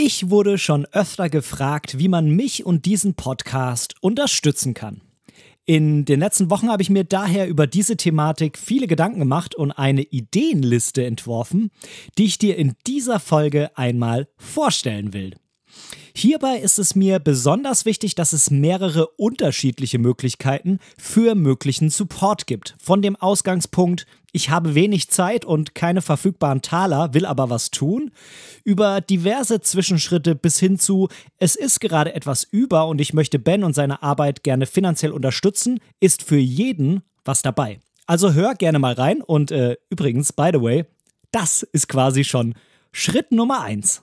Ich wurde schon öfter gefragt, wie man mich und diesen Podcast unterstützen kann. In den letzten Wochen habe ich mir daher über diese Thematik viele Gedanken gemacht und eine Ideenliste entworfen, die ich dir in dieser Folge einmal vorstellen will. Hierbei ist es mir besonders wichtig, dass es mehrere unterschiedliche Möglichkeiten für möglichen Support gibt. Von dem Ausgangspunkt, ich habe wenig Zeit und keine verfügbaren Taler, will aber was tun, über diverse Zwischenschritte bis hin zu, es ist gerade etwas über und ich möchte Ben und seine Arbeit gerne finanziell unterstützen, ist für jeden was dabei. Also hör gerne mal rein und äh, übrigens, by the way, das ist quasi schon Schritt Nummer eins.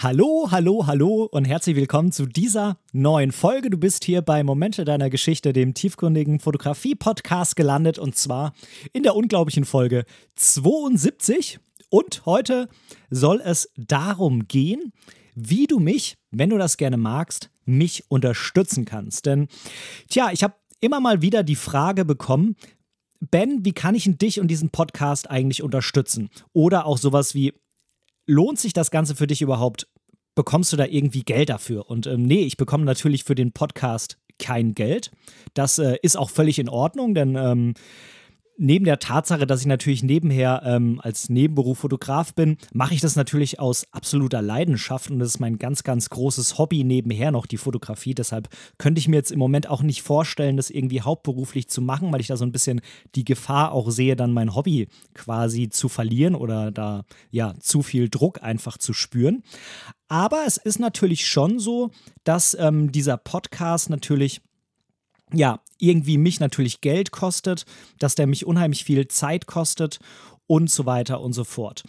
Hallo, hallo, hallo und herzlich willkommen zu dieser neuen Folge. Du bist hier bei Momente deiner Geschichte, dem tiefgründigen Fotografie-Podcast gelandet und zwar in der unglaublichen Folge 72. Und heute soll es darum gehen, wie du mich, wenn du das gerne magst, mich unterstützen kannst. Denn, tja, ich habe immer mal wieder die Frage bekommen, Ben, wie kann ich dich und diesen Podcast eigentlich unterstützen? Oder auch sowas wie, lohnt sich das Ganze für dich überhaupt? Bekommst du da irgendwie Geld dafür? Und ähm, nee, ich bekomme natürlich für den Podcast kein Geld. Das äh, ist auch völlig in Ordnung, denn ähm, neben der Tatsache, dass ich natürlich nebenher ähm, als Nebenberuf Fotograf bin, mache ich das natürlich aus absoluter Leidenschaft und das ist mein ganz, ganz großes Hobby nebenher noch, die Fotografie. Deshalb könnte ich mir jetzt im Moment auch nicht vorstellen, das irgendwie hauptberuflich zu machen, weil ich da so ein bisschen die Gefahr auch sehe, dann mein Hobby quasi zu verlieren oder da ja zu viel Druck einfach zu spüren. Aber es ist natürlich schon so, dass ähm, dieser Podcast natürlich ja, irgendwie mich natürlich Geld kostet, dass der mich unheimlich viel Zeit kostet und so weiter und so fort.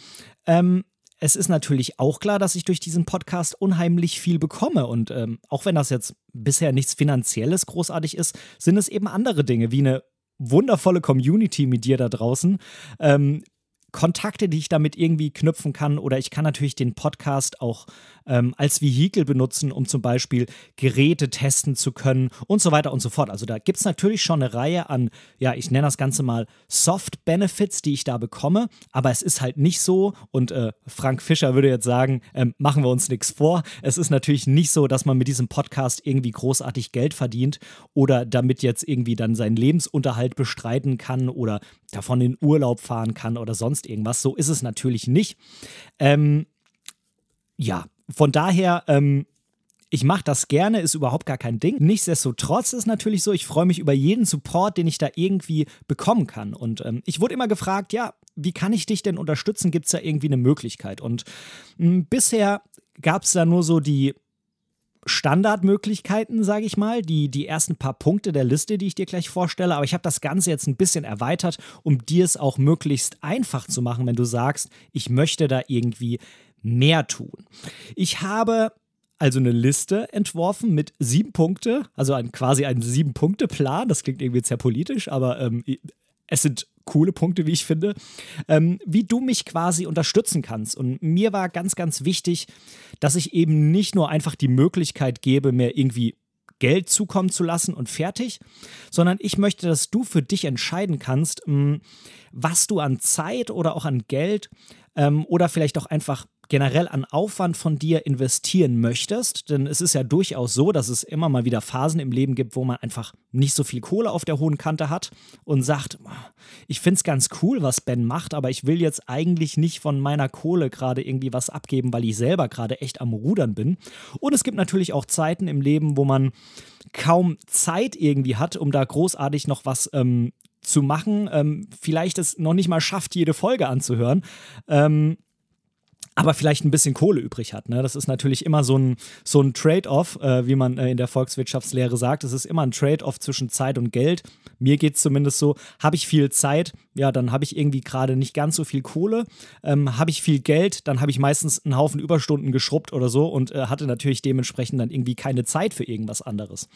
Ähm, es ist natürlich auch klar, dass ich durch diesen Podcast unheimlich viel bekomme. Und ähm, auch wenn das jetzt bisher nichts Finanzielles großartig ist, sind es eben andere Dinge, wie eine wundervolle Community mit dir da draußen, ähm, Kontakte, die ich damit irgendwie knüpfen kann. Oder ich kann natürlich den Podcast auch ähm, als Vehikel benutzen, um zum Beispiel Geräte testen zu können und so weiter und so fort. Also da gibt es natürlich schon eine Reihe an, ja, ich nenne das Ganze mal Soft Benefits, die ich da bekomme. Aber es ist halt nicht so, und äh, Frank Fischer würde jetzt sagen, ähm, machen wir uns nichts vor. Es ist natürlich nicht so, dass man mit diesem Podcast irgendwie großartig Geld verdient oder damit jetzt irgendwie dann seinen Lebensunterhalt bestreiten kann oder davon in Urlaub fahren kann oder sonst irgendwas. So ist es natürlich nicht. Ähm, ja, von daher, ähm, ich mache das gerne, ist überhaupt gar kein Ding. Nichtsdestotrotz ist natürlich so, ich freue mich über jeden Support, den ich da irgendwie bekommen kann. Und ähm, ich wurde immer gefragt, ja, wie kann ich dich denn unterstützen? Gibt es da irgendwie eine Möglichkeit? Und mh, hm, bisher gab es da nur so die Standardmöglichkeiten, sage ich mal, die, die ersten paar Punkte der Liste, die ich dir gleich vorstelle. Aber ich habe das Ganze jetzt ein bisschen erweitert, um dir es auch möglichst einfach zu machen, wenn du sagst, ich möchte da irgendwie mehr tun. Ich habe also eine Liste entworfen mit sieben Punkte, also ein, quasi einen Sieben-Punkte-Plan. Das klingt irgendwie sehr politisch, aber ähm, es sind coole Punkte, wie ich finde, ähm, wie du mich quasi unterstützen kannst. Und mir war ganz, ganz wichtig, dass ich eben nicht nur einfach die Möglichkeit gebe, mir irgendwie Geld zukommen zu lassen und fertig, sondern ich möchte, dass du für dich entscheiden kannst, hm, was du an Zeit oder auch an Geld ähm, oder vielleicht auch einfach generell an Aufwand von dir investieren möchtest, denn es ist ja durchaus so, dass es immer mal wieder Phasen im Leben gibt, wo man einfach nicht so viel Kohle auf der hohen Kante hat und sagt, ich finde es ganz cool, was Ben macht, aber ich will jetzt eigentlich nicht von meiner Kohle gerade irgendwie was abgeben, weil ich selber gerade echt am Rudern bin. Und es gibt natürlich auch Zeiten im Leben, wo man kaum Zeit irgendwie hat, um da großartig noch was ähm, zu machen. Ähm, vielleicht es noch nicht mal schafft, jede Folge anzuhören. Ähm, aber vielleicht ein bisschen Kohle übrig hat. Ne? Das ist natürlich immer so ein, so ein Trade-off, äh, wie man äh, in der Volkswirtschaftslehre sagt. Es ist immer ein Trade-off zwischen Zeit und Geld. Mir geht es zumindest so, habe ich viel Zeit, ja, dann habe ich irgendwie gerade nicht ganz so viel Kohle. Ähm, habe ich viel Geld, dann habe ich meistens einen Haufen Überstunden geschrubbt oder so und äh, hatte natürlich dementsprechend dann irgendwie keine Zeit für irgendwas anderes.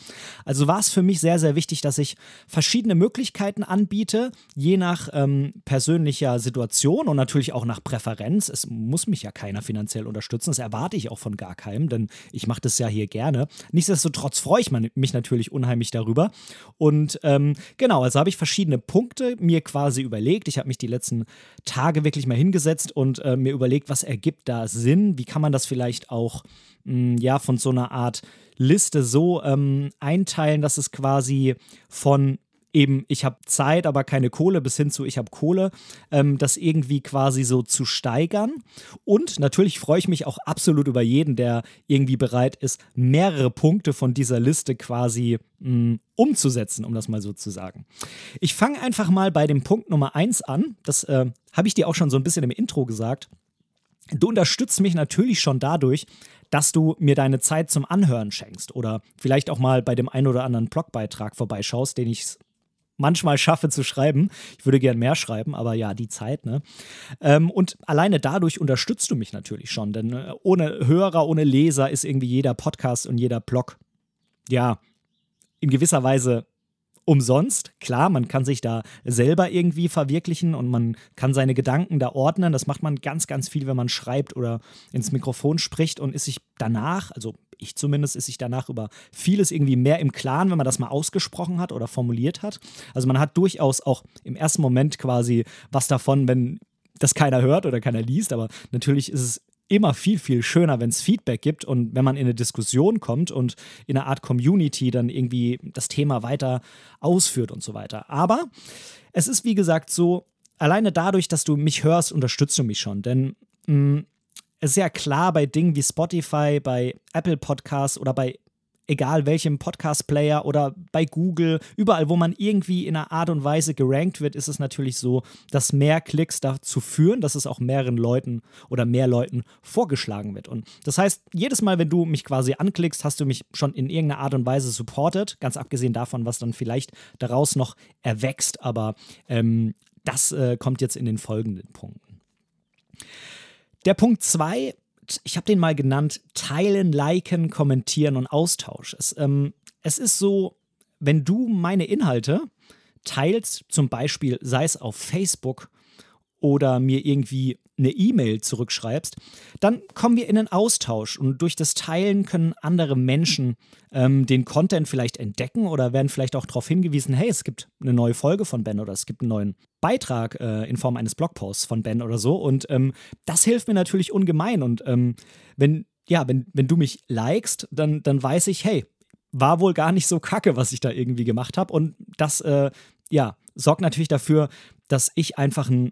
Also war es für mich sehr, sehr wichtig, dass ich verschiedene Möglichkeiten anbiete, je nach ähm, persönlicher Situation und natürlich auch nach Präferenz. Es muss mich ja keiner finanziell unterstützen. Das erwarte ich auch von gar keinem, denn ich mache das ja hier gerne. Nichtsdestotrotz freue ich mich natürlich unheimlich darüber. Und ähm, genau, also habe ich verschiedene Punkte mir quasi überlegt. Ich habe mich die letzten Tage wirklich mal hingesetzt und äh, mir überlegt, was ergibt da Sinn? Wie kann man das vielleicht auch mh, hm, ja von so einer Art Liste so ähm, einteilen, dass es quasi von eben, ich habe Zeit, aber keine Kohle, bis hin zu, ich habe Kohle, ähm, das irgendwie quasi so zu steigern. Und natürlich freue ich mich auch absolut über jeden, der irgendwie bereit ist, mehrere Punkte von dieser Liste quasi mh, mm, umzusetzen, um das mal so zu sagen. Ich fange einfach mal bei dem Punkt Nummer 1 an. Das äh, habe ich dir auch schon so ein bisschen im Intro gesagt. Du unterstützt mich natürlich schon dadurch, dass du mir deine Zeit zum Anhören schenkst oder vielleicht auch mal bei dem einen oder anderen Blogbeitrag vorbeischaust, den ich manchmal schaffe zu schreiben. Ich würde gern mehr schreiben, aber ja, die Zeit, ne? Ähm, und alleine dadurch unterstützt du mich natürlich schon, denn äh, ohne Hörer, ohne Leser ist irgendwie jeder Podcast und jeder Blog, ja, in gewisser Weise umsonst. Klar, man kann sich da selber irgendwie verwirklichen und man kann seine Gedanken da ordnen. Das macht man ganz, ganz viel, wenn man schreibt oder ins Mikrofon spricht und ist sich danach, also ich zumindest, ist sich danach über vieles irgendwie mehr im Klaren, wenn man das mal ausgesprochen hat oder formuliert hat. Also man hat durchaus auch im ersten Moment quasi was davon, wenn das keiner hört oder keiner liest, aber natürlich ist es immer viel, viel schöner, wenn es Feedback gibt und wenn man in eine Diskussion kommt und in eine Art Community dann irgendwie das Thema weiter ausführt und so weiter. Aber es ist, wie gesagt, so, alleine dadurch, dass du mich hörst, unterstützt du mich schon. Denn mh, mm, es ist ja klar bei Dingen wie Spotify, bei Apple Podcasts oder bei egal welchem Podcast-Player oder bei Google, überall, wo man irgendwie in einer Art und Weise gerankt wird, ist es natürlich so, dass mehr Klicks dazu führen, dass es auch mehreren Leuten oder mehr Leuten vorgeschlagen wird. Und das heißt, jedes Mal, wenn du mich quasi anklickst, hast du mich schon in irgendeiner Art und Weise supportet, ganz abgesehen davon, was dann vielleicht daraus noch erwächst, aber ähm, das äh, kommt jetzt in den folgenden Punkten. Der Punkt 2 ich habe den mal genannt, teilen, liken, kommentieren und Austausch. Es, ähm, es ist so, wenn du meine Inhalte teilst, zum Beispiel sei es auf Facebook oder mir irgendwie eine E-Mail zurückschreibst, dann kommen wir in einen Austausch und durch das Teilen können andere Menschen ähm, den Content vielleicht entdecken oder werden vielleicht auch darauf hingewiesen, hey, es gibt eine neue Folge von Ben oder es gibt einen neuen Beitrag äh, in Form eines Blogposts von Ben oder so und ähm, das hilft mir natürlich ungemein und ähm, wenn ja, wenn, wenn du mich likest, dann, dann weiß ich, hey, war wohl gar nicht so kacke, was ich da irgendwie gemacht habe. Und das, äh, ja, sorgt natürlich dafür, dass ich einfach ein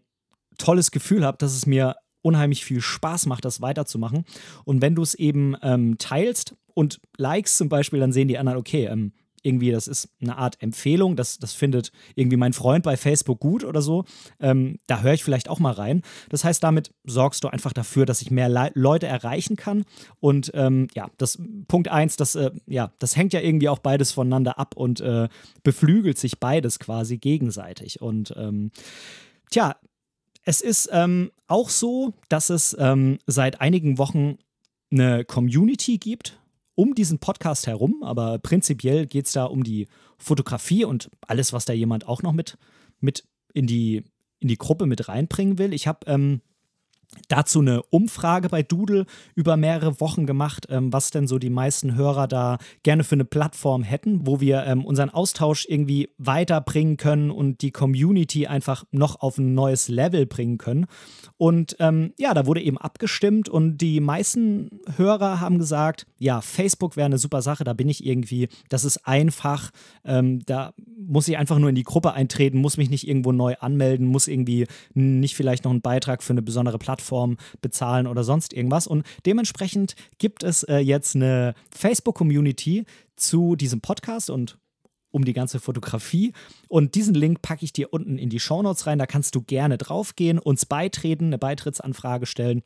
tolles Gefühl habe, dass es mir unheimlich viel Spaß macht, das weiterzumachen. Und wenn du es eben ähm, teilst und likes zum Beispiel, dann sehen die anderen, okay, ähm, irgendwie, das ist eine Art Empfehlung, das, das findet irgendwie mein Freund bei Facebook gut oder so. Ähm, da höre ich vielleicht auch mal rein. Das heißt, damit sorgst du einfach dafür, dass ich mehr Le Leute erreichen kann. Und ähm, ja, das Punkt eins, das, äh, ja, das hängt ja irgendwie auch beides voneinander ab und äh, beflügelt sich beides quasi gegenseitig. Und ähm, tja, es ist ähm, auch so, dass es ähm, seit einigen Wochen eine Community gibt um diesen Podcast herum, aber prinzipiell geht es da um die Fotografie und alles, was da jemand auch noch mit, mit in, die, in die Gruppe mit reinbringen will. Ich habe ähm, dazu eine Umfrage bei Doodle über mehrere Wochen gemacht, ähm, was denn so die meisten Hörer da gerne für eine Plattform hätten, wo wir ähm, unseren Austausch irgendwie weiterbringen können und die Community einfach noch auf ein neues Level bringen können. Und ähm, ja, da wurde eben abgestimmt und die meisten Hörer haben gesagt, ja, Facebook wäre eine super Sache, da bin ich irgendwie, das ist einfach, ähm, da muss ich einfach nur in die Gruppe eintreten, muss mich nicht irgendwo neu anmelden, muss irgendwie nicht vielleicht noch einen Beitrag für eine besondere Plattform Plattform bezahlen oder sonst irgendwas. Und dementsprechend gibt es äh, jetzt eine Facebook-Community zu diesem Podcast und um die ganze Fotografie. Und diesen Link packe ich dir unten in die Shownotes rein. Da kannst du gerne draufgehen, uns beitreten, eine Beitrittsanfrage stellen.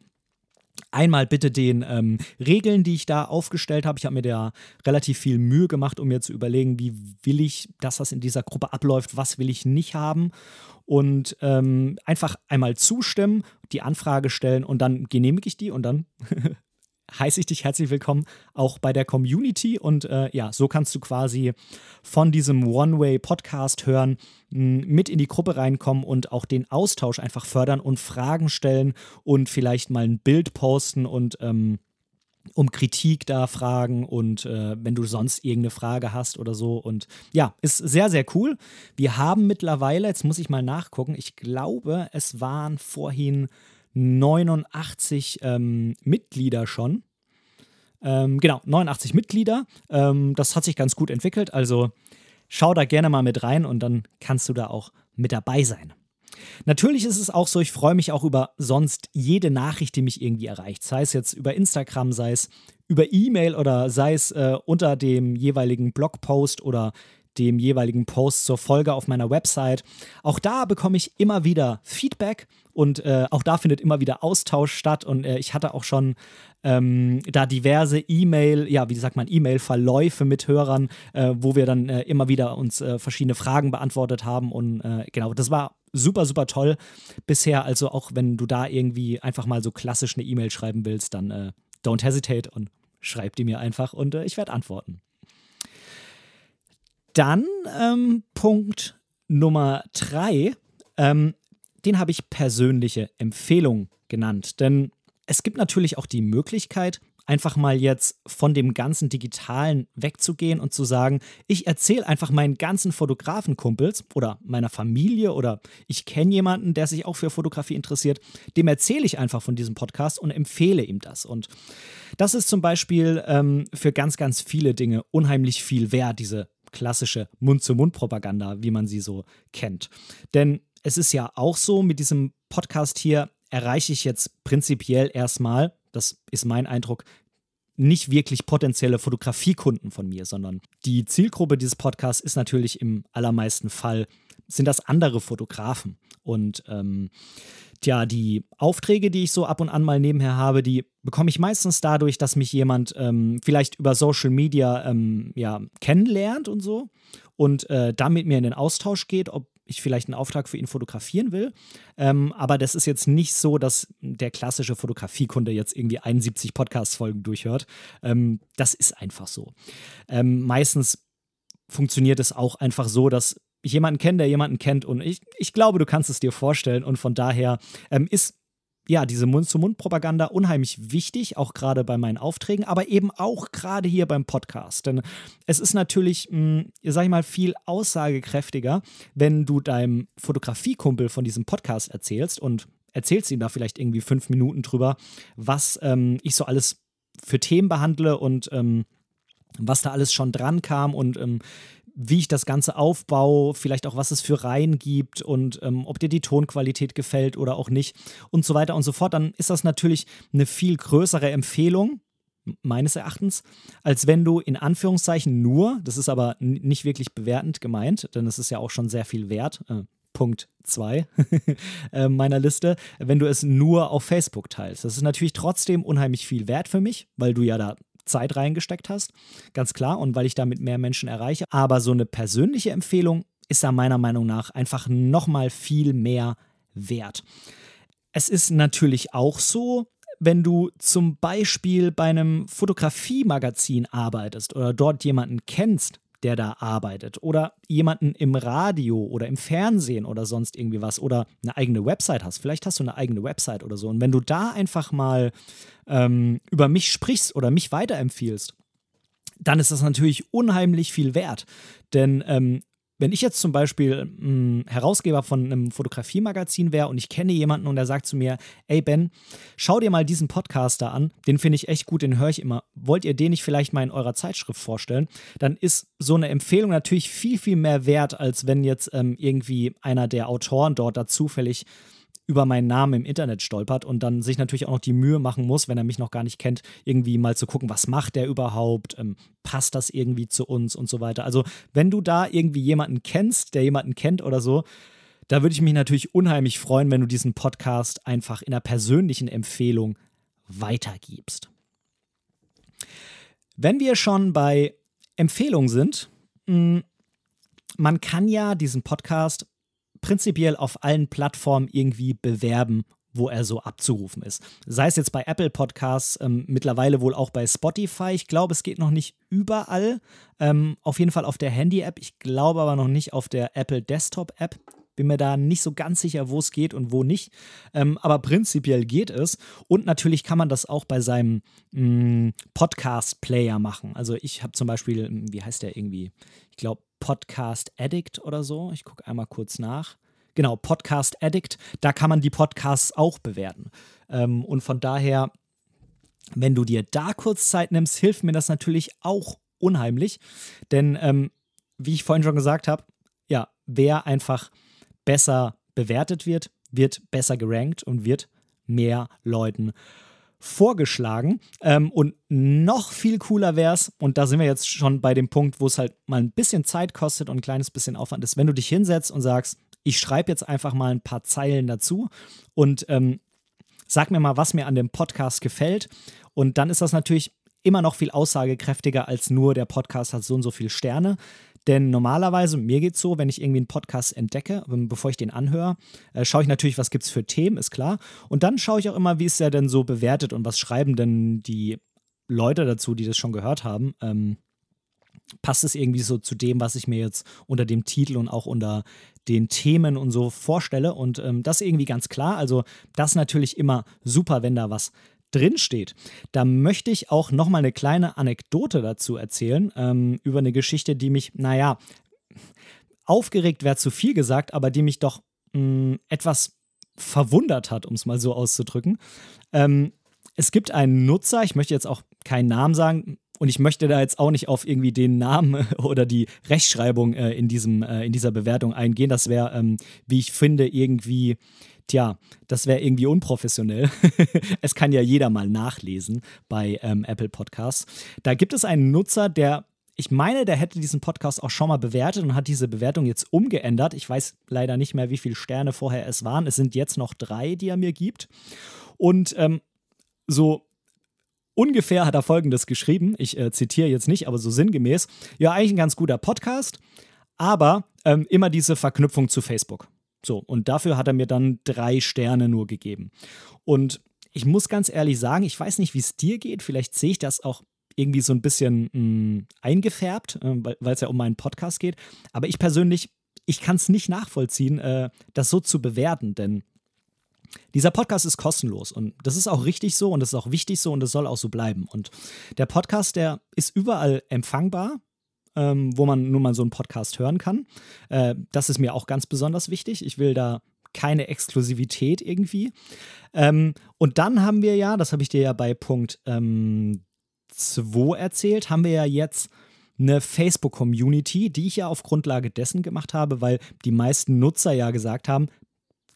Einmal bitte den ähm, Regeln, die ich da aufgestellt habe. Ich habe mir da relativ viel Mühe gemacht, um mir zu überlegen, wie will ich, dass das in dieser Gruppe abläuft, was will ich nicht haben. Und ähm, einfach einmal zustimmen, die Anfrage stellen und dann genehmige ich die und dann heiße ich dich herzlich willkommen auch bei der Community. Und äh, ja, so kannst du quasi von diesem One-Way-Podcast hören, mit in die Gruppe reinkommen und auch den Austausch einfach fördern und Fragen stellen und vielleicht mal ein Bild posten und ähm, um Kritik da fragen und äh, wenn du sonst irgendeine Frage hast oder so. Und ja, ist sehr, sehr cool. Wir haben mittlerweile, jetzt muss ich mal nachgucken, ich glaube, es waren vorhin 89 ähm, Mitglieder schon. Ähm, genau, 89 Mitglieder. Ähm, das hat sich ganz gut entwickelt. Also schau da gerne mal mit rein und dann kannst du da auch mit dabei sein. Natürlich ist es auch so, ich freue mich auch über sonst jede Nachricht, die mich irgendwie erreicht. Sei es jetzt über Instagram, sei es über E-Mail oder sei es äh, unter dem jeweiligen Blogpost oder dem jeweiligen Post zur Folge auf meiner Website. Auch da bekomme ich immer wieder Feedback und äh, auch da findet immer wieder Austausch statt. Und äh, ich hatte auch schon ähm, da diverse E-Mail, ja, wie sagt man, E-Mail-Verläufe mit Hörern, äh, wo wir dann äh, immer wieder uns äh, verschiedene Fragen beantwortet haben. Und äh, genau, das war super, super toll bisher. Also auch wenn du da irgendwie einfach mal so klassisch eine E-Mail schreiben willst, dann don't hesitate und schreib die mir einfach und ich werde antworten. Dann ähm, Punkt Nummer drei, ähm, den habe ich persönliche Empfehlung genannt. Denn es gibt natürlich auch die Möglichkeit, einfach mal jetzt von dem ganzen Digitalen wegzugehen und zu sagen, ich erzähle einfach meinen ganzen Fotografenkumpels oder meiner Familie oder ich kenne jemanden, der sich auch für Fotografie interessiert, dem erzähle ich einfach von diesem Podcast und empfehle ihm das. Und das ist zum Beispiel ähm, für ganz, ganz viele Dinge unheimlich viel wert, diese klassische Mund-zu-Mund-Propaganda, wie man sie so kennt. Denn es ist ja auch so, mit diesem Podcast hier erreiche ich jetzt prinzipiell erstmal, das ist mein Eindruck, nicht wirklich potenzielle Fotografiekunden von mir, sondern die Zielgruppe dieses Podcasts ist natürlich im allermeisten Fall, sind das andere Fotografen. Und ähm, Tja, die Aufträge, die ich so ab und an mal nebenher habe, die bekomme ich meistens dadurch, dass mich jemand ähm, vielleicht über Social Media ähm, ja, kennenlernt und so und äh, dann mit mir in den Austausch geht, ob ich vielleicht einen Auftrag für ihn fotografieren will. Ähm, aber das ist jetzt nicht so, dass der klassische Fotografiekunde jetzt irgendwie 71 Podcast-Folgen durchhört. Ähm, das ist einfach so. Ähm, meistens funktioniert es auch einfach so, dass ich jemanden kenne, der jemanden kennt und ich, ich glaube, du kannst es dir vorstellen und von daher ähm, ist ja, diese Mund-zu-Mund-Propaganda unheimlich wichtig, auch gerade bei meinen Aufträgen, aber eben auch gerade hier beim Podcast. Denn es ist natürlich, mh, hm, sag ich mal, viel aussagekräftiger, wenn du deinem Fotografiekumpel von diesem Podcast erzählst und erzählst ihm da vielleicht irgendwie fünf Minuten drüber, was ähm, ich so alles für Themen behandle und ähm, was da alles schon dran kam und ähm, wie ich das Ganze aufbaue, vielleicht auch was es für Reihen gibt und ähm, ob dir die Tonqualität gefällt oder auch nicht und so weiter und so fort, dann ist das natürlich eine viel größere Empfehlung, meines Erachtens, als wenn du in Anführungszeichen nur, das ist aber nicht wirklich bewertend gemeint, denn es ist ja auch schon sehr viel wert, äh, Punkt 2 äh, meiner Liste, wenn du es nur auf Facebook teilst. Das ist natürlich trotzdem unheimlich viel wert für mich, weil du ja da Zeit reingesteckt hast, ganz klar, und weil ich damit mehr Menschen erreiche. Aber so eine persönliche Empfehlung ist da meiner Meinung nach einfach nochmal viel mehr wert. Es ist natürlich auch so, wenn du zum Beispiel bei einem Fotografiemagazin arbeitest oder dort jemanden kennst, der da arbeitet oder jemanden im Radio oder im Fernsehen oder sonst irgendwie was oder eine eigene Website hast. Vielleicht hast du eine eigene Website oder so. Und wenn du da einfach mal ähm, über mich sprichst oder mich weiterempfiehlst, dann ist das natürlich unheimlich viel wert. Denn ähm, wenn ich jetzt zum Beispiel mh, hm, Herausgeber von einem Fotografiemagazin wäre und ich kenne jemanden und der sagt zu mir, ey Ben, schau dir mal diesen Podcaster an, den finde ich echt gut, den höre ich immer. Wollt ihr den nicht vielleicht mal in eurer Zeitschrift vorstellen? Dann ist so eine Empfehlung natürlich viel, viel mehr wert, als wenn jetzt ähm, irgendwie einer der Autoren dort da zufällig über meinen Namen im Internet stolpert und dann sich natürlich auch noch die Mühe machen muss, wenn er mich noch gar nicht kennt, irgendwie mal zu gucken, was macht der überhaupt, ähm, passt das irgendwie zu uns und so weiter. Also wenn du da irgendwie jemanden kennst, der jemanden kennt oder so, da würde ich mich natürlich unheimlich freuen, wenn du diesen Podcast einfach in einer persönlichen Empfehlung weitergibst. Wenn wir schon bei Empfehlungen sind, hm, man kann ja diesen Podcast prinzipiell auf allen Plattformen irgendwie bewerben wo er so abzurufen ist. Sei es jetzt bei Apple Podcasts, ähm, mittlerweile wohl auch bei Spotify. Ich glaube, es geht noch nicht überall. Ähm, auf jeden Fall auf der Handy-App. Ich glaube aber noch nicht auf der Apple Desktop-App. Bin mir da nicht so ganz sicher, wo es geht und wo nicht. Ähm, aber prinzipiell geht es. Und natürlich kann man das auch bei seinem mm, Podcast-Player machen. Also ich habe zum Beispiel, mm, wie heißt der irgendwie? Ich glaube Podcast Addict oder so. Ich gucke einmal kurz nach. Genau, Podcast Addict. Da kann man die Podcasts auch bewerten. Ähm, und von daher, wenn du dir da kurz Zeit nimmst, hilft mir das natürlich auch unheimlich. Denn, ähm, wie ich vorhin schon gesagt habe, ja, wer einfach besser bewertet wird, wird besser gerankt und wird mehr Leuten vorgeschlagen. Ähm, und noch viel cooler wäre es, und da sind wir jetzt schon bei dem Punkt, wo es halt mal ein bisschen Zeit kostet und ein kleines bisschen Aufwand ist, wenn du dich hinsetzt und sagst, ich schreibe jetzt einfach mal ein paar Zeilen dazu und ähm, sag mir mal, was mir an dem Podcast gefällt. Und dann ist das natürlich immer noch viel aussagekräftiger als nur der Podcast hat so und so viele Sterne. Denn normalerweise, mir geht es so, wenn ich irgendwie einen Podcast entdecke, bevor ich den anhöre, äh, schaue ich natürlich, was gibt es für Themen, ist klar. Und dann schaue ich auch immer, wie ist der denn so bewertet und was schreiben denn die Leute dazu, die das schon gehört haben. Ähm, passt es irgendwie so zu dem, was ich mir jetzt unter dem Titel und auch unter den Themen und so vorstelle. Und ähm, das irgendwie ganz klar. Also, das ist natürlich immer super, wenn da was drinsteht. Da möchte ich auch nochmal eine kleine Anekdote dazu erzählen, ähm, über eine Geschichte, die mich, naja, aufgeregt wäre zu viel gesagt, aber die mich doch mh, hm, etwas verwundert hat, um es mal so auszudrücken. Ähm, es gibt einen Nutzer, ich möchte jetzt auch keinen Namen sagen, und ich möchte da jetzt auch nicht auf irgendwie den Namen oder die Rechtschreibung äh, in, diesem, äh, in dieser Bewertung eingehen. Das wäre, ähm, wie ich finde, irgendwie Tja, das wäre irgendwie unprofessionell. es kann ja jeder mal nachlesen bei ähm, Apple Podcasts. Da gibt es einen Nutzer, der, ich meine, der hätte diesen Podcast auch schon mal bewertet und hat diese Bewertung jetzt umgeändert. Ich weiß leider nicht mehr, wie viele Sterne vorher es waren. Es sind jetzt noch drei, die er mir gibt. Und ähm, so ungefähr hat er folgendes geschrieben. Ich äh, zitiere jetzt nicht, aber so sinngemäß. Ja, eigentlich ein ganz guter Podcast, aber ähm, immer diese Verknüpfung zu Facebook. So, und dafür hat er mir dann drei Sterne nur gegeben. Und ich muss ganz ehrlich sagen, ich weiß nicht, wie es dir geht. Vielleicht sehe ich das auch irgendwie so ein bisschen mh, hm, eingefärbt, äh, weil es ja um meinen Podcast geht. Aber ich persönlich, ich kann es nicht nachvollziehen, äh, das so zu bewerten, denn dieser Podcast ist kostenlos und das ist auch richtig so und das ist auch wichtig so und das soll auch so bleiben. Und der Podcast, der ist überall empfangbar ähm, wo man nun mal so einen Podcast hören kann. Äh, das ist mir auch ganz besonders wichtig. Ich will da keine Exklusivität irgendwie. Ähm, und dann haben wir ja, das habe ich dir ja bei Punkt 2 ähm, erzählt, haben wir ja jetzt eine Facebook-Community, die ich ja auf Grundlage dessen gemacht habe, weil die meisten Nutzer ja gesagt haben,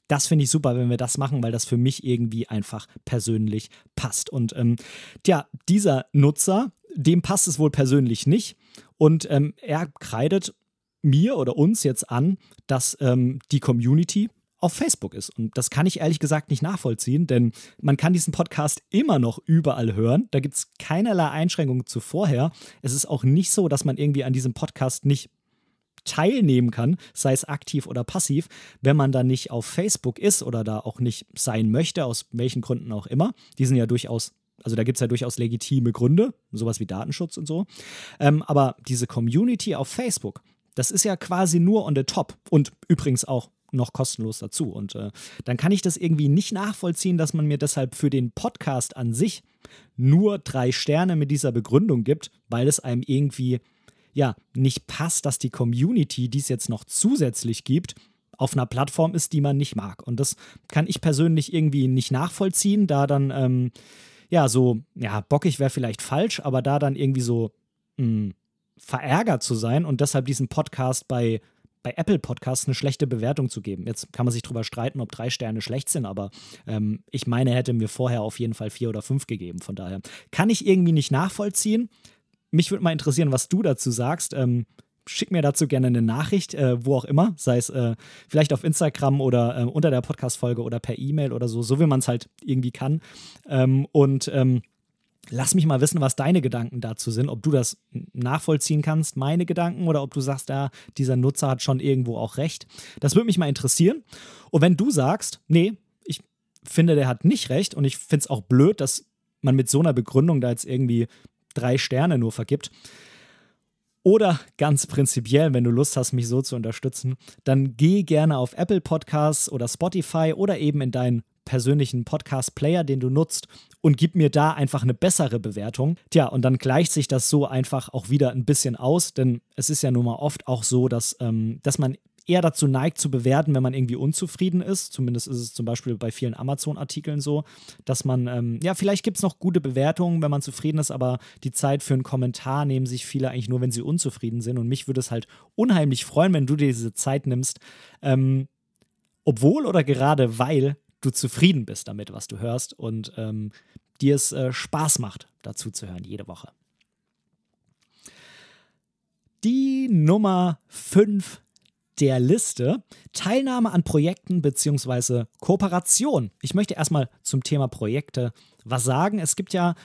das finde ich super, wenn wir das machen, weil das für mich irgendwie einfach persönlich passt. Und ähm, tja, dieser Nutzer, dem passt es wohl persönlich nicht. Und ähm, er kreidet mir oder uns jetzt an, dass ähm, die Community auf Facebook ist. Und das kann ich ehrlich gesagt nicht nachvollziehen, denn man kann diesen Podcast immer noch überall hören. Da gibt es keinerlei Einschränkungen zu vorher. Es ist auch nicht so, dass man irgendwie an diesem Podcast nicht teilnehmen kann, sei es aktiv oder passiv, wenn man da nicht auf Facebook ist oder da auch nicht sein möchte, aus welchen Gründen auch immer. Die sind ja durchaus also da gibt es ja durchaus legitime Gründe, sowas wie Datenschutz und so. Ähm, aber diese Community auf Facebook, das ist ja quasi nur on the top und übrigens auch noch kostenlos dazu. Und äh, dann kann ich das irgendwie nicht nachvollziehen, dass man mir deshalb für den Podcast an sich nur drei Sterne mit dieser Begründung gibt, weil es einem irgendwie ja nicht passt, dass die Community, die es jetzt noch zusätzlich gibt, auf einer Plattform ist, die man nicht mag. Und das kann ich persönlich irgendwie nicht nachvollziehen, da dann ähm, ja, so, ja, bockig wäre vielleicht falsch, aber da dann irgendwie so mh, hm, verärgert zu sein und deshalb diesen Podcast bei, bei Apple Podcasts eine schlechte Bewertung zu geben. Jetzt kann man sich drüber streiten, ob drei Sterne schlecht sind, aber ähm, ich meine, hätte mir vorher auf jeden Fall vier oder fünf gegeben. Von daher kann ich irgendwie nicht nachvollziehen. Mich würde mal interessieren, was du dazu sagst. Ähm, schick mir dazu gerne eine Nachricht, äh, wo auch immer, sei es äh, vielleicht auf Instagram oder äh, unter der Podcast-Folge oder per E-Mail oder so, so wie man es halt irgendwie kann. Ähm, und ähm, Lass mich mal wissen, was deine Gedanken dazu sind, ob du das nachvollziehen kannst, meine Gedanken, oder ob du sagst, ja, dieser Nutzer hat schon irgendwo auch recht. Das würde mich mal interessieren. Und wenn du sagst, nee, ich finde, der hat nicht recht und ich finde es auch blöd, dass man mit so einer Begründung da jetzt irgendwie drei Sterne nur vergibt, oder ganz prinzipiell, wenn du Lust hast, mich so zu unterstützen, dann geh gerne auf Apple Podcasts oder Spotify oder eben in deinen persönlichen Podcast-Player, den du nutzt, und gib mir da einfach eine bessere Bewertung. Tja, und dann gleicht sich das so einfach auch wieder ein bisschen aus, denn es ist ja nun mal oft auch so, dass, ähm, dass man eher dazu neigt zu bewerten, wenn man irgendwie unzufrieden ist. Zumindest ist es zum Beispiel bei vielen Amazon-Artikeln so, dass man, ähm, ja, vielleicht gibt es noch gute Bewertungen, wenn man zufrieden ist, aber die Zeit für einen Kommentar nehmen sich viele eigentlich nur, wenn sie unzufrieden sind. Und mich würde es halt unheimlich freuen, wenn du dir diese Zeit nimmst, ähm, obwohl oder gerade weil du zufrieden bist damit, was du hörst und ähm, dir es äh, Spaß macht, dazu zu hören, jede Woche. Die Nummer 5 der Liste Teilnahme an Projekten bzw. Kooperation. Ich möchte erstmal zum Thema Projekte was sagen. Es gibt ja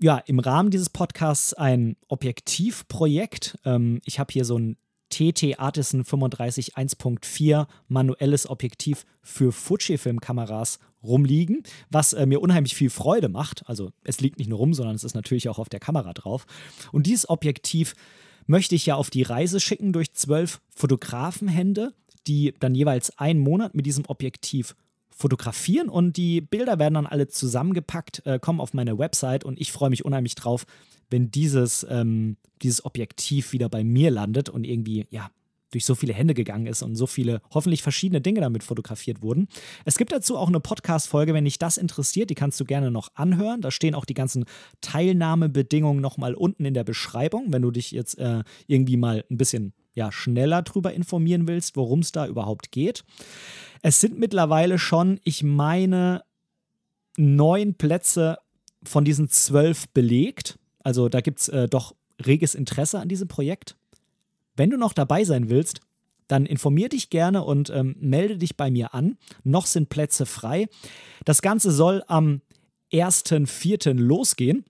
ja, im Rahmen dieses Podcasts ein Objektivprojekt. Ähm, ich habe hier so ein TT Artisan 35 1.4 manuelles Objektiv für Fujifilm-Kameras rumliegen, was äh, mir unheimlich viel Freude macht. Also es liegt nicht nur rum, sondern es ist natürlich auch auf der Kamera drauf. Und dieses Objektiv möchte ich ja auf die Reise schicken durch zwölf Fotografenhände, die dann jeweils einen Monat mit diesem Objektiv fotografieren und die Bilder werden dann alle zusammengepackt, äh, kommen auf meine Website und ich freue mich unheimlich drauf, wenn dieses, ähm, dieses Objektiv wieder bei mir landet und irgendwie, ja, durch so viele Hände gegangen ist und so viele hoffentlich verschiedene Dinge damit fotografiert wurden. Es gibt dazu auch eine Podcast-Folge, wenn dich das interessiert, die kannst du gerne noch anhören. Da stehen auch die ganzen Teilnahmebedingungen nochmal unten in der Beschreibung, wenn du dich jetzt äh, irgendwie mal ein bisschen ja, schneller drüber informieren willst, worum es da überhaupt geht. Es sind mittlerweile schon, ich meine, neun Plätze von diesen zwölf belegt. Also da gibt es äh, doch reges Interesse an diesem Projekt. Wenn du noch dabei sein willst, dann informier dich gerne und ähm, melde dich bei mir an. Noch sind Plätze frei. Das Ganze soll am 1.4. losgehen.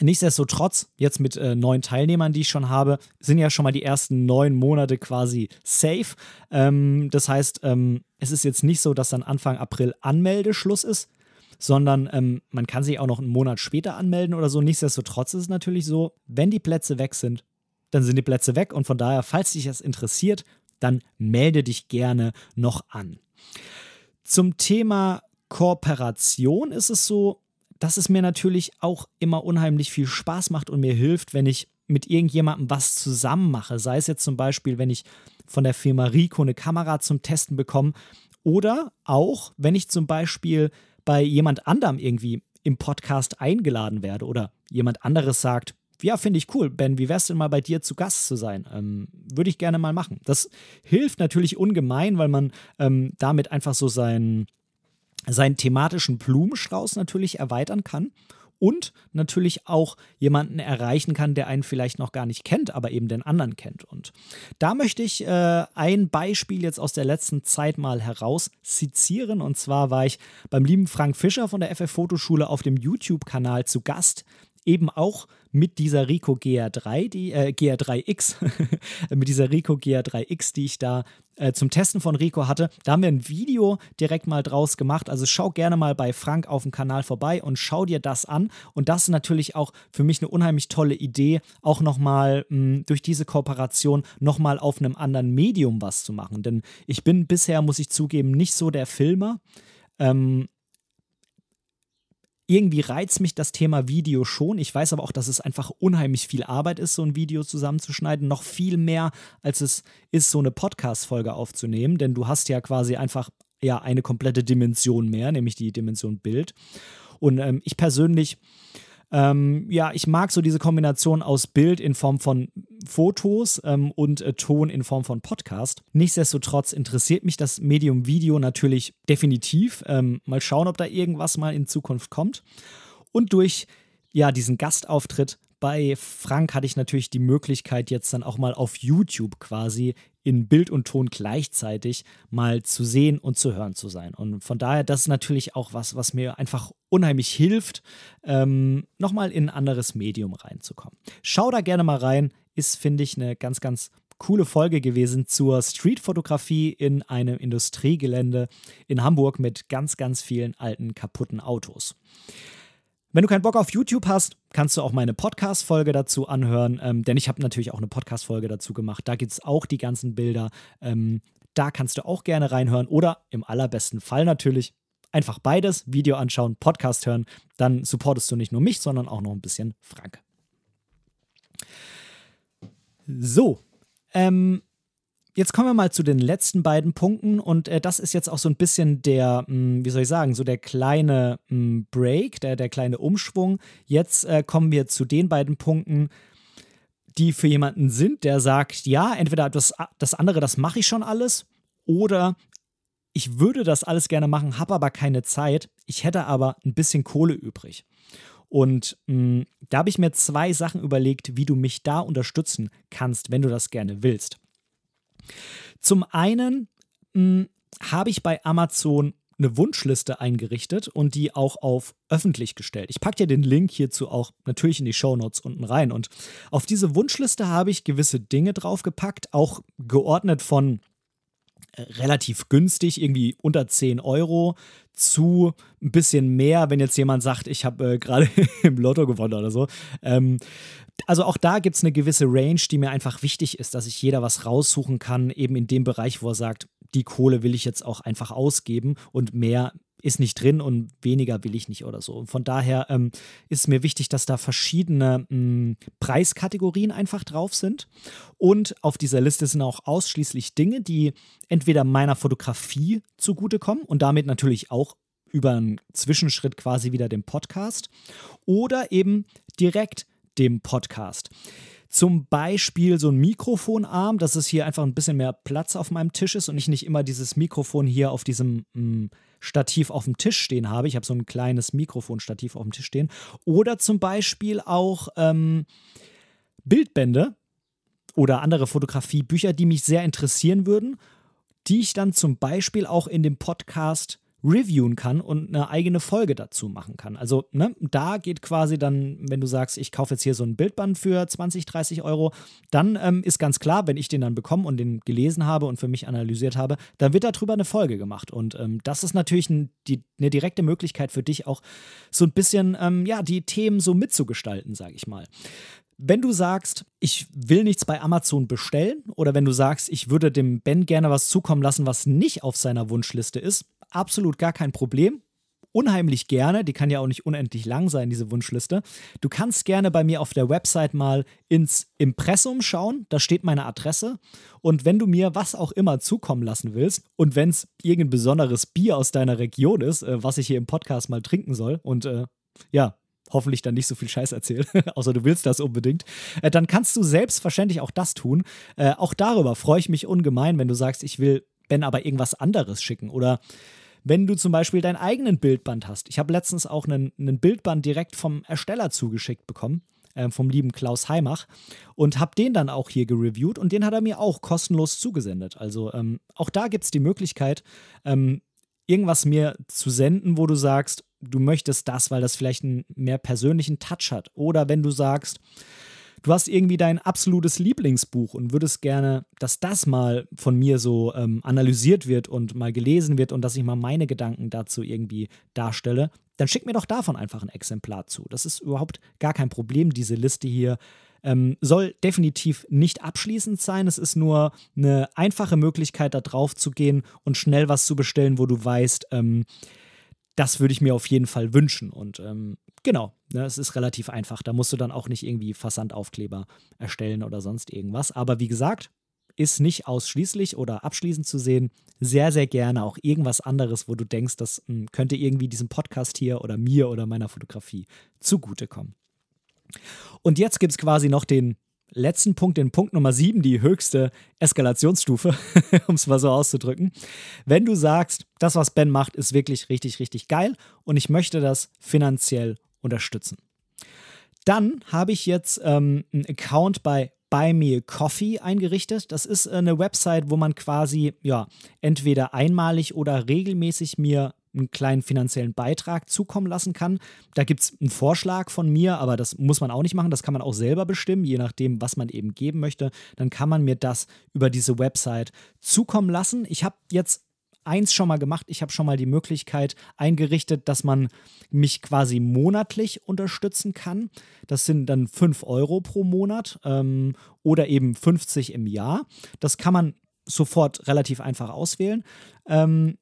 Nichtsdestotrotz, jetzt mit äh, neun Teilnehmern, die ich schon habe, sind ja schon mal die ersten neun Monate quasi safe. Ähm, das heißt, ähm, es ist jetzt nicht so, dass dann Anfang April Anmeldeschluss ist, sondern ähm, man kann sich auch noch einen Monat später anmelden oder so. Nichtsdestotrotz ist es natürlich so, wenn die Plätze weg sind, dann sind die Plätze weg und von daher, falls dich das interessiert, dann melde dich gerne noch an. Zum Thema Kooperation ist es so, dass es mir natürlich auch immer unheimlich viel Spaß macht und mir hilft, wenn ich mit irgendjemandem was zusammen mache. Sei es jetzt zum Beispiel, wenn ich von der Firma Rico eine Kamera zum Testen bekomme oder auch, wenn ich zum Beispiel bei jemand anderem irgendwie im Podcast eingeladen werde oder jemand anderes sagt, ja, finde ich cool. Ben, wie wär's denn mal bei dir zu Gast zu sein? Ähm, Würde ich gerne mal machen. Das hilft natürlich ungemein, weil man ähm, damit einfach so seinen, seinen thematischen Blumenstrauß natürlich erweitern kann und natürlich auch jemanden erreichen kann, der einen vielleicht noch gar nicht kennt, aber eben den anderen kennt. Und da möchte ich äh, ein Beispiel jetzt aus der letzten Zeit mal heraus sezieren. Und zwar war ich beim lieben Frank Fischer von der FF Fotoschule auf dem YouTube-Kanal zu Gast eben auch mit dieser Rico GR3, die äh, GR3X, mit dieser Rico GR3X, die ich da äh, zum Testen von Rico hatte. Da haben wir ein Video direkt mal draus gemacht. Also schau gerne mal bei Frank auf dem Kanal vorbei und schau dir das an. Und das ist natürlich auch für mich eine unheimlich tolle Idee, auch nochmal durch diese Kooperation nochmal auf einem anderen Medium was zu machen. Denn ich bin bisher, muss ich zugeben, nicht so der Filmer. Ähm, irgendwie reizt mich das Thema Video schon. Ich weiß aber auch, dass es einfach unheimlich viel Arbeit ist, so ein Video zusammenzuschneiden. Noch viel mehr, als es ist, so eine Podcast-Folge aufzunehmen. Denn du hast ja quasi einfach ja eine komplette Dimension mehr, nämlich die Dimension Bild. Und ähm, ich persönlich ähm, ja, ich mag so diese Kombination aus Bild in Form von Fotos ähm, und äh, Ton in Form von Podcast. Nichtsdestotrotz interessiert mich das Medium Video natürlich definitiv. Ähm, mal schauen, ob da irgendwas mal in Zukunft kommt. Und durch ja, diesen Gastauftritt bei Frank hatte ich natürlich die Möglichkeit, jetzt dann auch mal auf YouTube quasi in Bild und Ton gleichzeitig mal zu sehen und zu hören zu sein. Und von daher, das ist natürlich auch was, was mir einfach unheimlich hilft, ähm, nochmal in ein anderes Medium reinzukommen. Schau da gerne mal rein, ist, finde ich, eine ganz, ganz coole Folge gewesen zur Streetfotografie in einem Industriegelände in Hamburg mit ganz, ganz vielen alten kaputten Autos. Wenn du keinen Bock auf YouTube hast, kannst du auch meine Podcast-Folge dazu anhören, ähm, denn ich habe natürlich auch eine Podcast-Folge dazu gemacht. Da gibt es auch die ganzen Bilder. Ähm, da kannst du auch gerne reinhören oder im allerbesten Fall natürlich einfach beides, Video anschauen, Podcast hören. Dann supportest du nicht nur mich, sondern auch noch ein bisschen Frank. So, ähm, Jetzt kommen wir mal zu den letzten beiden Punkten und äh, das ist jetzt auch so ein bisschen der, mh, hm, wie soll ich sagen, so der kleine mh, hm, Break, der, der kleine Umschwung. Jetzt äh, kommen wir zu den beiden Punkten, die für jemanden sind, der sagt, ja, entweder das, das andere, das mache ich schon alles oder ich würde das alles gerne machen, habe aber keine Zeit, ich hätte aber ein bisschen Kohle übrig. Und mh, hm, da habe ich mir zwei Sachen überlegt, wie du mich da unterstützen kannst, wenn du das gerne willst. Zum einen hm, habe ich bei Amazon eine Wunschliste eingerichtet und die auch auf öffentlich gestellt. Ich packe dir den Link hierzu auch natürlich in die Show Notes unten rein. Und auf diese Wunschliste habe ich gewisse Dinge draufgepackt, auch geordnet von relativ günstig, irgendwie unter 10 Euro, zu ein bisschen mehr, wenn jetzt jemand sagt, ich habe äh, gerade im Lotto gewonnen oder so. Ähm, also auch da gibt es eine gewisse Range, die mir einfach wichtig ist, dass sich jeder was raussuchen kann, eben in dem Bereich, wo er sagt, die Kohle will ich jetzt auch einfach ausgeben und mehr ist nicht drin und weniger will ich nicht oder so. Und von daher ähm, ist mir wichtig, dass da verschiedene mh, hm, Preiskategorien einfach drauf sind. Und auf dieser Liste sind auch ausschließlich Dinge, die entweder meiner Fotografie zugutekommen und damit natürlich auch über einen Zwischenschritt quasi wieder dem Podcast oder eben direkt dem Podcast. Zum Beispiel so ein Mikrofonarm, dass es hier einfach ein bisschen mehr Platz auf meinem Tisch ist und ich nicht immer dieses Mikrofon hier auf diesem mh, hm, Stativ auf dem Tisch stehen habe. Ich habe so ein kleines Mikrofonstativ auf dem Tisch stehen. Oder zum Beispiel auch ähm, Bildbände oder andere Fotografiebücher, die mich sehr interessieren würden, die ich dann zum Beispiel auch in dem Podcast reviewen kann und eine eigene Folge dazu machen kann. Also ne, da geht quasi dann, wenn du sagst, ich kaufe jetzt hier so ein Bildband für 20, 30 Euro, dann ähm, ist ganz klar, wenn ich den dann bekomme und den gelesen habe und für mich analysiert habe, dann wird darüber eine Folge gemacht. Und ähm, das ist natürlich ein, die, eine direkte Möglichkeit für dich auch so ein bisschen, ähm, ja, die Themen so mitzugestalten, sage ich mal. Wenn du sagst, ich will nichts bei Amazon bestellen, oder wenn du sagst, ich würde dem Ben gerne was zukommen lassen, was nicht auf seiner Wunschliste ist, absolut gar kein Problem. Unheimlich gerne, die kann ja auch nicht unendlich lang sein, diese Wunschliste. Du kannst gerne bei mir auf der Website mal ins Impressum schauen, da steht meine Adresse. Und wenn du mir was auch immer zukommen lassen willst und wenn es irgendein besonderes Bier aus deiner Region ist, äh, was ich hier im Podcast mal trinken soll und äh, ja, hoffentlich dann nicht so viel Scheiß erzählen, außer du willst das unbedingt, äh, dann kannst du selbstverständlich auch das tun. Äh, auch darüber freue ich mich ungemein, wenn du sagst, ich will Ben aber irgendwas anderes schicken oder wenn du zum Beispiel deinen eigenen Bildband hast. Ich habe letztens auch einen, einen, Bildband direkt vom Ersteller zugeschickt bekommen, äh, vom lieben Klaus Heimach, und habe den dann auch hier gereviewt und den hat er mir auch kostenlos zugesendet. Also ähm, auch da gibt es die Möglichkeit, ähm, irgendwas mir zu senden, wo du sagst, du möchtest das, weil das vielleicht einen mehr persönlichen Touch hat. Oder wenn du sagst, du hast irgendwie dein absolutes Lieblingsbuch und würdest gerne, dass das mal von mir so ähm, analysiert wird und mal gelesen wird und dass ich mal meine Gedanken dazu irgendwie darstelle, dann schick mir doch davon einfach ein Exemplar zu. Das ist überhaupt gar kein Problem, diese Liste hier. Ähm, soll definitiv nicht abschließend sein. Es ist nur eine einfache Möglichkeit, da drauf zu gehen und schnell was zu bestellen, wo du weißt, ähm, das würde ich mir auf jeden Fall wünschen. Und ähm, genau, ne, es ist relativ einfach. Da musst du dann auch nicht irgendwie Versandaufkleber erstellen oder sonst irgendwas. Aber wie gesagt, ist nicht ausschließlich oder abschließend zu sehen. Sehr, sehr gerne auch irgendwas anderes, wo du denkst, das mh, hm, könnte irgendwie diesem Podcast hier oder mir oder meiner Fotografie zugutekommen. Und jetzt gibt es quasi noch den letzten Punkt, den Punkt Nummer 7, die höchste Eskalationsstufe, um es mal so auszudrücken. Wenn du sagst, das, was Ben macht, ist wirklich richtig, richtig geil und ich möchte das finanziell unterstützen. Dann habe ich jetzt ähm, einen Account bei Buy Me a Coffee eingerichtet. Das ist eine Website, wo man quasi ja entweder einmalig oder regelmäßig mir einen kleinen finanziellen Beitrag zukommen lassen kann. Da gibt es einen Vorschlag von mir, aber das muss man auch nicht machen. Das kann man auch selber bestimmen, je nachdem, was man eben geben möchte. Dann kann man mir das über diese Website zukommen lassen. Ich habe jetzt eins schon mal gemacht. Ich habe schon mal die Möglichkeit eingerichtet, dass man mich quasi monatlich unterstützen kann. Das sind dann 5 Euro pro Monat ähm, oder eben 50 im Jahr. Das kann man sofort relativ einfach auswählen. Ähm,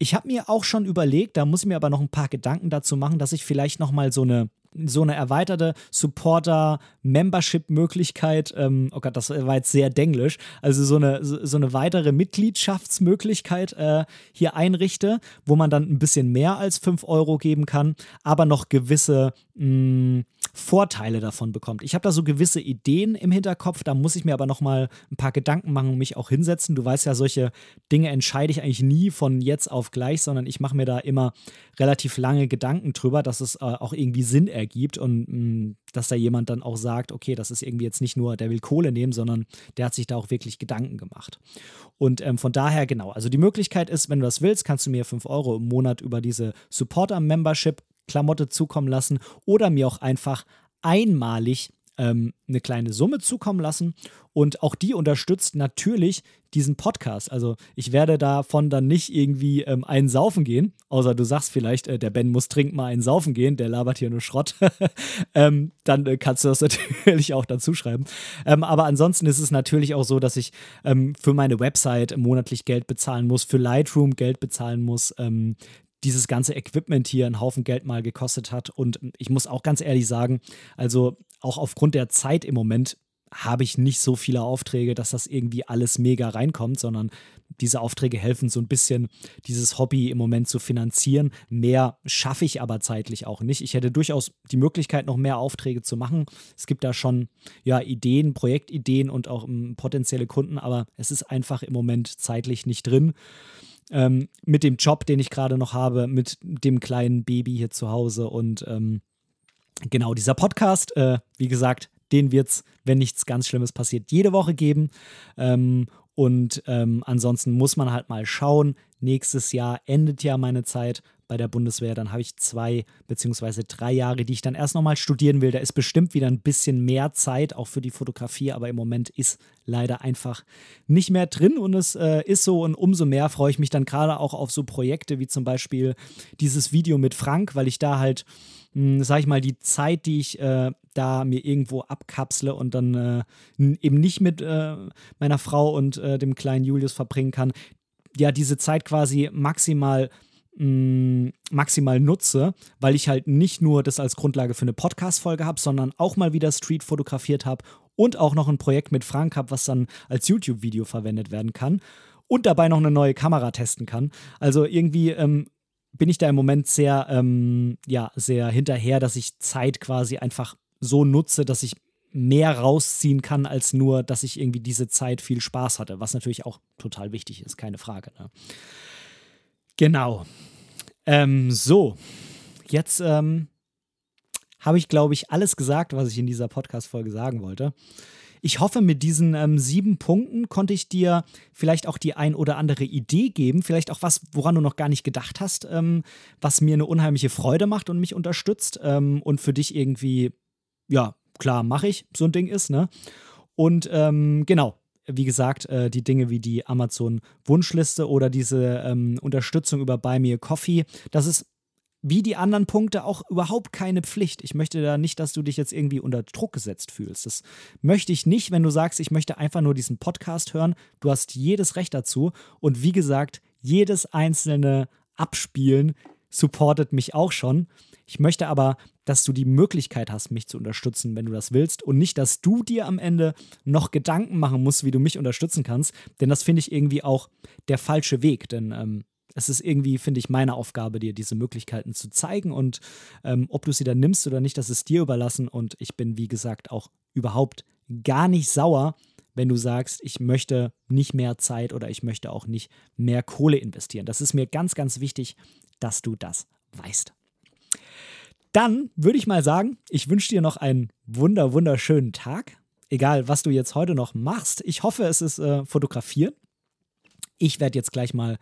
ich habe mir auch schon überlegt, da muss ich mir aber noch ein paar Gedanken dazu machen, dass ich vielleicht noch mal so eine so eine erweiterte Supporter-Membership-Möglichkeit, ähm, oh Gott, das war jetzt sehr denglisch, also so eine, so eine weitere Mitgliedschaftsmöglichkeit äh, hier einrichte, wo man dann ein bisschen mehr als 5 Euro geben kann, aber noch gewisse mh, Vorteile davon bekommt. Ich habe da so gewisse Ideen im Hinterkopf, da muss ich mir aber noch mal ein paar Gedanken machen und mich auch hinsetzen. Du weißt ja, solche Dinge entscheide ich eigentlich nie von jetzt auf gleich, sondern ich mache mir da immer relativ lange Gedanken drüber, dass es äh, auch irgendwie Sinn ergibt und mh, mm, dass da jemand dann auch sagt, okay, das ist irgendwie jetzt nicht nur, der will Kohle nehmen, sondern der hat sich da auch wirklich Gedanken gemacht. Und ähm, von daher, genau, also die Möglichkeit ist, wenn du das willst, kannst du mir 5 Euro im Monat über diese Supporter-Membership Klamotte zukommen lassen oder mir auch einfach einmalig ähm, eine kleine Summe zukommen lassen. Und auch die unterstützt natürlich diesen Podcast. Also ich werde davon dann nicht irgendwie ähm, einen saufen gehen, außer du sagst vielleicht, äh, der Ben muss trinken mal einen saufen gehen, der labert hier nur Schrott. ähm, dann äh, kannst du das natürlich auch dazu schreiben. Ähm, aber ansonsten ist es natürlich auch so, dass ich ähm, für meine Website monatlich Geld bezahlen muss, für Lightroom Geld bezahlen muss ähm, dieses ganze Equipment hier einen Haufen Geld mal gekostet hat. Und ich muss auch ganz ehrlich sagen, also auch aufgrund der Zeit im Moment habe ich nicht so viele Aufträge, dass das irgendwie alles mega reinkommt, sondern diese Aufträge helfen so ein bisschen, dieses Hobby im Moment zu finanzieren. Mehr schaffe ich aber zeitlich auch nicht. Ich hätte durchaus die Möglichkeit, noch mehr Aufträge zu machen. Es gibt da schon ja, Ideen, Projektideen und auch um, ähm, potenzielle Kunden, aber es ist einfach im Moment zeitlich nicht drin ähm, mit dem Job, den ich gerade noch habe, mit dem kleinen Baby hier zu Hause und ähm, genau dieser Podcast, äh, wie gesagt, den wird es, wenn nichts ganz Schlimmes passiert, jede Woche geben. Ähm, und ähm, ansonsten muss man halt mal schauen. Nächstes Jahr endet ja meine Zeit bei der Bundeswehr. Dann habe ich zwei beziehungsweise drei Jahre, die ich dann erst nochmal studieren will. Da ist bestimmt wieder ein bisschen mehr Zeit, auch für die Fotografie, aber im Moment ist leider einfach nicht mehr drin und es äh, ist so und umso mehr freue ich mich dann gerade auch auf so Projekte wie zum Beispiel dieses Video mit Frank, weil ich da halt, hm, sag ich mal, die Zeit, die ich äh, da mir irgendwo abkapsle und dann äh, eben nicht mit äh, meiner Frau und äh, dem kleinen Julius verbringen kann, ja, diese Zeit quasi maximal mh, maximal nutze, weil ich halt nicht nur das als Grundlage für eine Podcast-Folge habe, sondern auch mal wieder Street fotografiert habe und auch noch ein Projekt mit Frank habe, was dann als YouTube-Video verwendet werden kann und dabei noch eine neue Kamera testen kann. Also irgendwie ähm, bin ich da im Moment sehr, ähm, ja, sehr hinterher, dass ich Zeit quasi einfach so nutze, dass ich mehr rausziehen kann, als nur, dass ich irgendwie diese Zeit viel Spaß hatte, was natürlich auch total wichtig ist, keine Frage. Ne? Genau. Ähm, so, jetzt ähm, habe ich, glaube ich, alles gesagt, was ich in dieser Podcast-Folge sagen wollte. Ich hoffe, mit diesen ähm, sieben Punkten konnte ich dir vielleicht auch die ein oder andere Idee geben, vielleicht auch was, woran du noch gar nicht gedacht hast, ähm, was mir eine unheimliche Freude macht und mich unterstützt ähm, und für dich irgendwie, ja, klar, mache ich, so ein Ding ist, ne? Und ähm, genau, wie gesagt, äh, die Dinge wie die Amazon-Wunschliste oder diese ähm, Unterstützung über Buy Me a Coffee, das ist wie die anderen Punkte auch überhaupt keine Pflicht. Ich möchte da nicht, dass du dich jetzt irgendwie unter Druck gesetzt fühlst. Das möchte ich nicht, wenn du sagst, ich möchte einfach nur diesen Podcast hören. Du hast jedes Recht dazu. Und wie gesagt, jedes einzelne Abspielen supportet mich auch schon. Ich möchte aber, dass du die Möglichkeit hast, mich zu unterstützen, wenn du das willst. Und nicht, dass du dir am Ende noch Gedanken machen musst, wie du mich unterstützen kannst, denn das finde ich irgendwie auch der falsche Weg, denn ähm, es ist irgendwie, finde ich, meine Aufgabe, dir diese Möglichkeiten zu zeigen. Und ähm, ob du sie dann nimmst oder nicht, das ist dir überlassen. Und ich bin, wie gesagt, auch überhaupt gar nicht sauer, wenn du sagst, ich möchte nicht mehr Zeit oder ich möchte auch nicht mehr Kohle investieren. Das ist mir ganz, ganz wichtig, dass du das weißt. Dann würde ich mal sagen, ich wünsche dir noch einen wunder, wunderschönen Tag. Egal, was du jetzt heute noch machst. Ich hoffe, es ist äh, Fotografieren. Ich werde jetzt gleich mal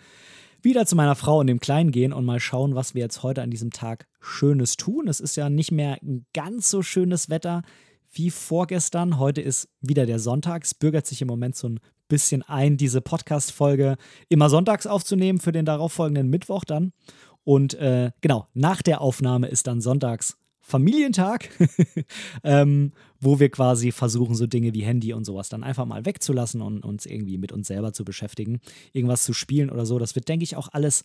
wieder zu meiner Frau und dem Kleinen gehen und mal schauen, was wir jetzt heute an diesem Tag Schönes tun. Es ist ja nicht mehr ganz so schönes Wetter wie vorgestern. Heute ist wieder der Sonntag. Es bürgert sich im Moment so ein bisschen ein, diese Podcast-Folge immer sonntags aufzunehmen für den darauffolgenden Mittwoch dann. Und äh, genau, nach der Aufnahme ist dann sonntags Familientag, ähm, wo wir quasi versuchen, so Dinge wie Handy und sowas dann einfach mal wegzulassen und uns irgendwie mit uns selber zu beschäftigen, irgendwas zu spielen oder so. Das wird, denke ich, auch alles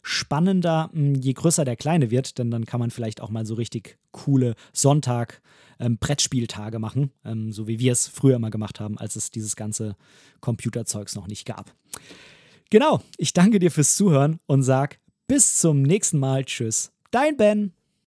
spannender, hm, je größer der Kleine wird, denn dann kann man vielleicht auch mal so richtig coole Sonntag ähm, Brettspieltage machen, ähm, so wie wir es früher immer gemacht haben, als es dieses ganze Computerzeugs noch nicht gab. Genau, ich danke dir fürs Zuhören und sag bis zum nächsten Mal. Tschüss, dein Ben.